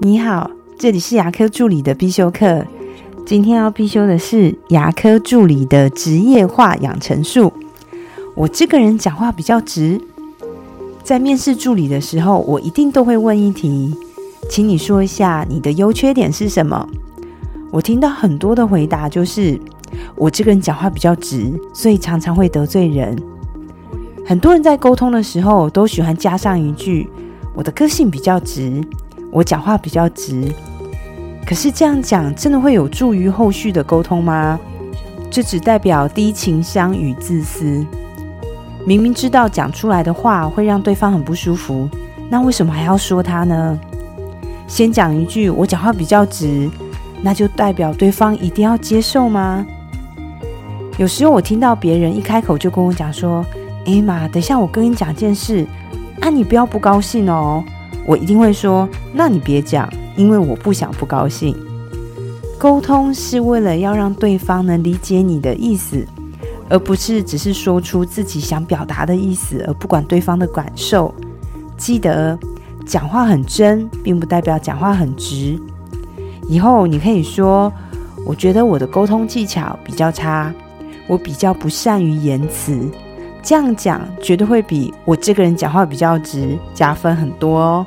你好，这里是牙科助理的必修课。今天要必修的是牙科助理的职业化养成术。我这个人讲话比较直，在面试助理的时候，我一定都会问一题，请你说一下你的优缺点是什么。我听到很多的回答就是我这个人讲话比较直，所以常常会得罪人。很多人在沟通的时候都喜欢加上一句：“我的个性比较直，我讲话比较直。”可是这样讲真的会有助于后续的沟通吗？这只代表低情商与自私。明明知道讲出来的话会让对方很不舒服，那为什么还要说他呢？先讲一句“我讲话比较直”，那就代表对方一定要接受吗？有时候我听到别人一开口就跟我讲说。哎妈，等一下，我跟你讲件事，啊，你不要不高兴哦。我一定会说，那你别讲，因为我不想不高兴。沟通是为了要让对方能理解你的意思，而不是只是说出自己想表达的意思，而不管对方的感受。记得，讲话很真，并不代表讲话很直。以后你可以说，我觉得我的沟通技巧比较差，我比较不善于言辞。这样讲绝对会比我这个人讲话比较直加分很多哦。